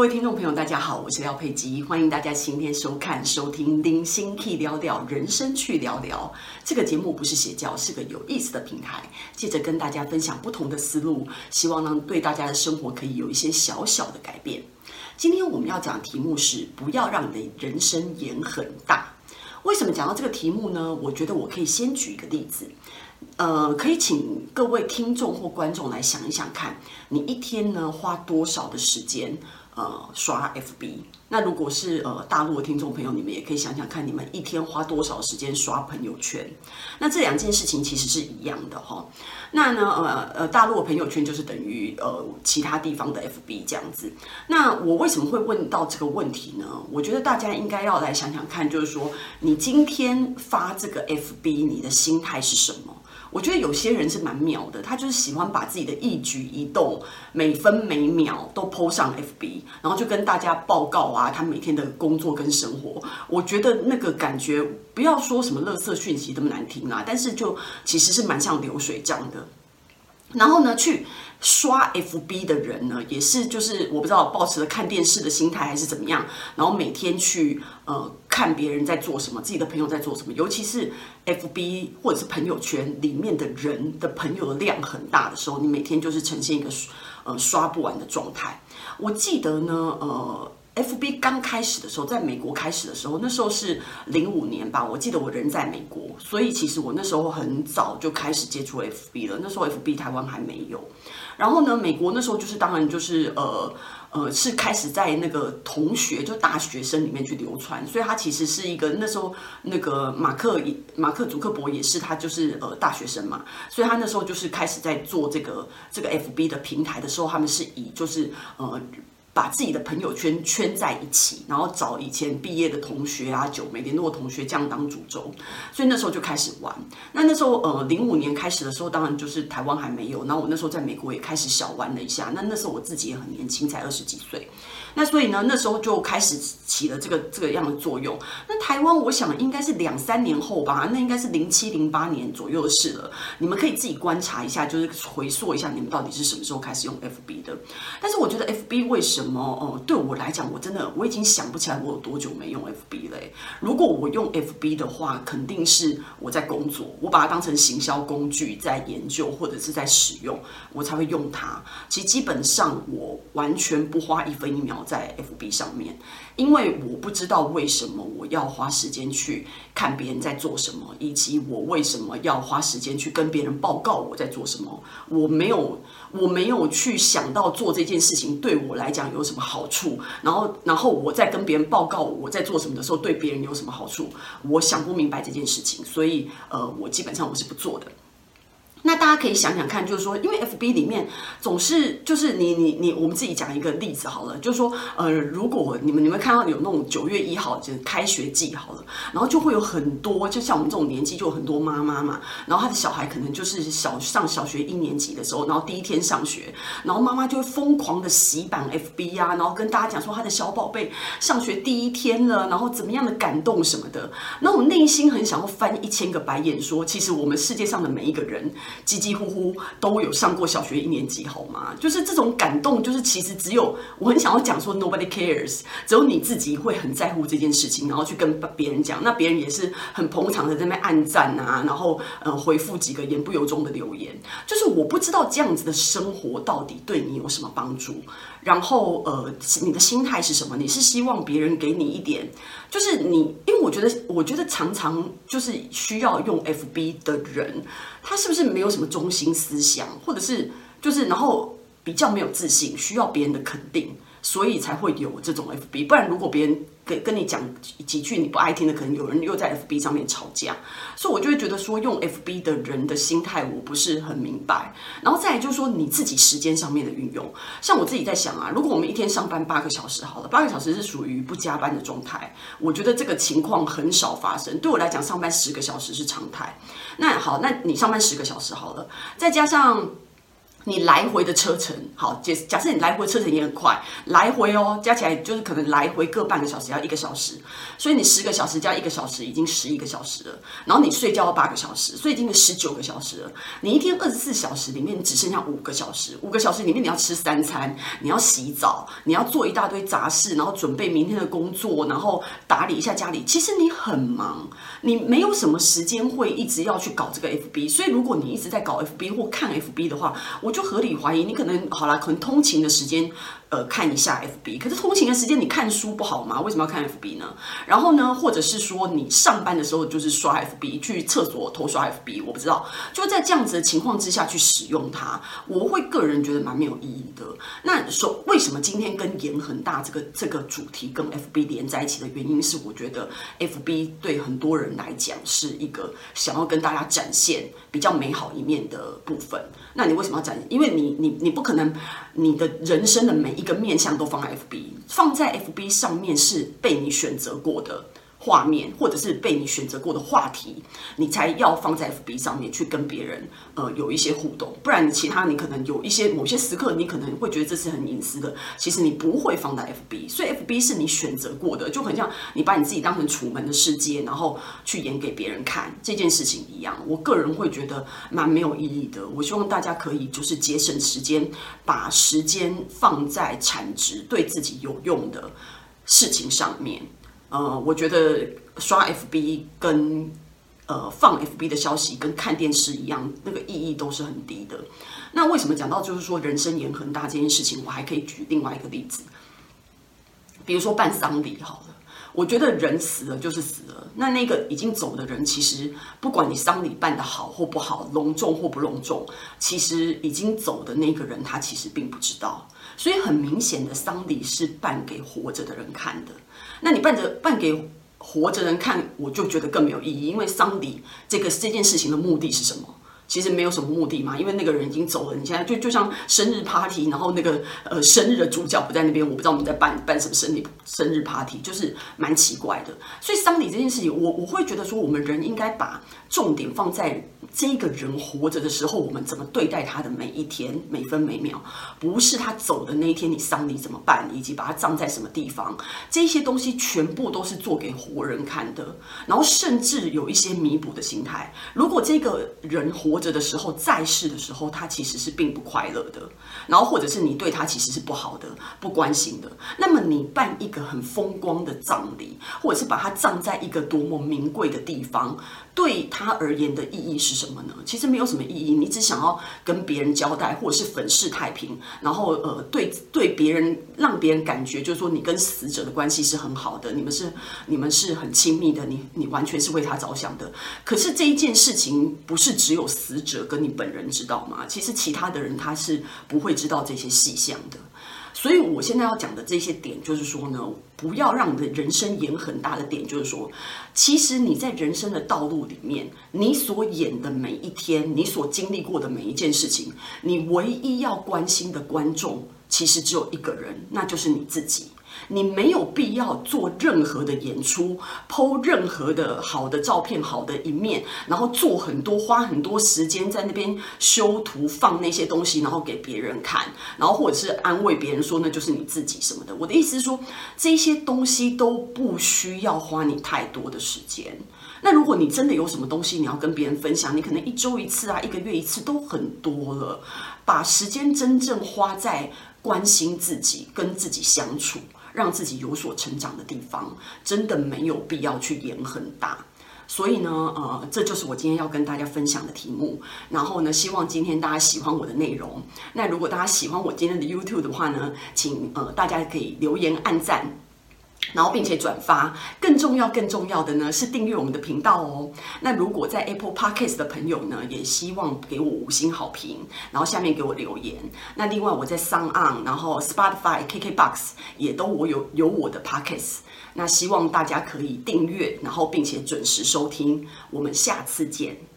各位听众朋友，大家好，我是廖佩基，欢迎大家今天收看、收听《零星 K 聊聊人生去聊聊》这个节目，不是邪教，是个有意思的平台，借着跟大家分享不同的思路，希望让对大家的生活可以有一些小小的改变。今天我们要讲的题目是：不要让你的人生眼很大。为什么讲到这个题目呢？我觉得我可以先举一个例子。呃，可以请各位听众或观众来想一想看，你一天呢花多少的时间呃刷 FB？那如果是呃大陆的听众朋友，你们也可以想想看，你们一天花多少时间刷朋友圈？那这两件事情其实是一样的哈。那呢呃呃大陆的朋友圈就是等于呃其他地方的 FB 这样子。那我为什么会问到这个问题呢？我觉得大家应该要来想想看，就是说你今天发这个 FB，你的心态是什么？我觉得有些人是蛮妙的，他就是喜欢把自己的一举一动、每分每秒都 po 上 FB，然后就跟大家报告啊，他每天的工作跟生活。我觉得那个感觉，不要说什么垃圾讯息这么难听啊，但是就其实是蛮像流水账的。然后呢，去刷 FB 的人呢，也是就是我不知道抱持了看电视的心态还是怎么样，然后每天去呃看别人在做什么，自己的朋友在做什么，尤其是 FB 或者是朋友圈里面的人的朋友的量很大的时候，你每天就是呈现一个呃刷不完的状态。我记得呢，呃。FB 刚开始的时候，在美国开始的时候，那时候是零五年吧。我记得我人在美国，所以其实我那时候很早就开始接触 FB 了。那时候 FB 台湾还没有。然后呢，美国那时候就是当然就是呃呃是开始在那个同学就大学生里面去流传，所以他其实是一个那时候那个马克马克祖克伯也是他就是呃大学生嘛，所以他那时候就是开始在做这个这个 FB 的平台的时候，他们是以就是呃。把自己的朋友圈圈在一起，然后找以前毕业的同学啊、九没联络同学这样当主轴，所以那时候就开始玩。那那时候呃，零五年开始的时候，当然就是台湾还没有。然后我那时候在美国也开始小玩了一下。那那时候我自己也很年轻，才二十几岁。那所以呢，那时候就开始起了这个这个样的作用。那台湾，我想应该是两三年后吧，那应该是零七零八年左右的事了。你们可以自己观察一下，就是回溯一下你们到底是什么时候开始用 FB 的。但是我觉得 FB 为什么么哦，对我来讲，我真的我已经想不起来我有多久没用 FB 了。如果我用 FB 的话，肯定是我在工作，我把它当成行销工具在研究或者是在使用，我才会用它。其实基本上我完全不花一分一秒。在 FB 上面，因为我不知道为什么我要花时间去看别人在做什么，以及我为什么要花时间去跟别人报告我在做什么。我没有，我没有去想到做这件事情对我来讲有什么好处。然后，然后我在跟别人报告我在做什么的时候，对别人有什么好处？我想不明白这件事情，所以呃，我基本上我是不做的。那大家可以想想看，就是说，因为 FB 里面总是就是你你你，我们自己讲一个例子好了，就是说，呃，如果你们你们看到有那种九月一号就是开学季好了，然后就会有很多，就像我们这种年纪就有很多妈妈嘛，然后他的小孩可能就是小上小学一年级的时候，然后第一天上学，然后妈妈就会疯狂的洗版 FB、啊，然后跟大家讲说他的小宝贝上学第一天了，然后怎么样的感动什么的，那我内心很想要翻一千个白眼，说其实我们世界上的每一个人。叽叽呼呼都有上过小学一年级，好吗？就是这种感动，就是其实只有我很想要讲说，nobody cares，只有你自己会很在乎这件事情，然后去跟别人讲，那别人也是很捧场的在那边按赞啊，然后呃回复几个言不由衷的留言，就是我不知道这样子的生活到底对你有什么帮助，然后呃你的心态是什么？你是希望别人给你一点，就是你，因为我觉得我觉得常常就是需要用 FB 的人。他是不是没没有什么中心思想，或者是就是然后比较没有自信，需要别人的肯定，所以才会有这种 FB。不然如果别人跟跟你讲几句你不爱听的，可能有人又在 FB 上面吵架。所以我就会觉得说，用 FB 的人的心态我不是很明白。然后再就是说你自己时间上面的运用，像我自己在想啊，如果我们一天上班八个小时好了，八个小时是属于不加班的状态，我觉得这个情况很少发生。对我来讲，上班十个小时是常态。那好，那你上班十个小时好了，再加上你来回的车程，好，假假设你来回车程也很快，来回哦，加起来就是可能来回各半个小时，要一个小时，所以你十个小时加一个小时，已经十一个小时了。然后你睡觉要八个小时，所以已经十九个小时了。你一天二十四小时里面只剩下五个小时，五个小时里面你要吃三餐，你要洗澡，你要做一大堆杂事，然后准备明天的工作，然后打理一下家里。其实你很忙，你没有什么时间会一直要去搞这个 FB。所以如果你一直在搞 FB 或看 FB 的话，我。我就合理怀疑，你可能好啦，可能通勤的时间。呃，看一下 FB，可是通勤的时间你看书不好吗？为什么要看 FB 呢？然后呢，或者是说你上班的时候就是刷 FB，去厕所偷刷 FB，我不知道。就在这样子的情况之下去使用它，我会个人觉得蛮没有意义的。那说为什么今天跟盐很大这个这个主题跟 FB 连在一起的原因是，我觉得 FB 对很多人来讲是一个想要跟大家展现比较美好一面的部分。那你为什么要展？因为你你你不可能你的人生的每一个面向都放在 FB，放在 FB 上面是被你选择过的画面，或者是被你选择过的话题，你才要放在 FB 上面去跟别人呃有一些互动。不然其他你可能有一些某些时刻，你可能会觉得这是很隐私的，其实你不会放在 FB。所以 FB 是你选择过的，就很像你把你自己当成楚门的世界，然后去演给别人看这件事情一样。我个人会觉得蛮没有意义的。我希望大家可以就是节省时间，把时间放在产值对自己有用的事情上面。呃，我觉得刷 FB 跟呃放 FB 的消息跟看电视一样，那个意义都是很低的。那为什么讲到就是说人生延恒大这件事情，我还可以举另外一个例子，比如说办丧礼好了，我觉得人死了就是死了，那那个已经走的人，其实不管你丧礼办得好或不好，隆重或不隆重，其实已经走的那个人他其实并不知道。所以很明显的，丧礼是办给活着的人看的。那你办着办给活着人看，我就觉得更没有意义。因为丧礼这个这件事情的目的是什么？其实没有什么目的嘛，因为那个人已经走了。你现在就就像生日 party，然后那个呃生日的主角不在那边，我不知道我们在办办什么生日生日 party，就是蛮奇怪的。所以丧礼这件事情，我我会觉得说，我们人应该把重点放在。这个人活着的时候，我们怎么对待他的每一天、每分每秒，不是他走的那一天，你丧礼怎么办，以及把他葬在什么地方，这些东西全部都是做给活人看的。然后甚至有一些弥补的心态。如果这个人活着的时候，在世的时候，他其实是并不快乐的，然后或者是你对他其实是不好的、不关心的，那么你办一个很风光的葬礼，或者是把他葬在一个多么名贵的地方。对他而言的意义是什么呢？其实没有什么意义，你只想要跟别人交代，或者是粉饰太平，然后呃，对对别人让别人感觉就是说你跟死者的关系是很好的，你们是你们是很亲密的，你你完全是为他着想的。可是这一件事情不是只有死者跟你本人知道吗？其实其他的人他是不会知道这些细项的。所以，我现在要讲的这些点，就是说呢，不要让你的人生演很大的点，就是说，其实你在人生的道路里面，你所演的每一天，你所经历过的每一件事情，你唯一要关心的观众，其实只有一个人，那就是你自己。你没有必要做任何的演出，po 任何的好的照片、好的一面，然后做很多、花很多时间在那边修图、放那些东西，然后给别人看，然后或者是安慰别人说那就是你自己什么的。我的意思是说，这些东西都不需要花你太多的时间。那如果你真的有什么东西你要跟别人分享，你可能一周一次啊，一个月一次都很多了，把时间真正花在关心自己、跟自己相处。让自己有所成长的地方，真的没有必要去演很大。所以呢，呃，这就是我今天要跟大家分享的题目。然后呢，希望今天大家喜欢我的内容。那如果大家喜欢我今天的 YouTube 的话呢，请呃大家可以留言、按赞。然后并且转发，更重要、更重要的呢是订阅我们的频道哦。那如果在 Apple Podcast 的朋友呢，也希望给我五星好评，然后下面给我留言。那另外我在 SoundOn，然后 Spotify、KKBox 也都我有有我的 Podcast。那希望大家可以订阅，然后并且准时收听。我们下次见。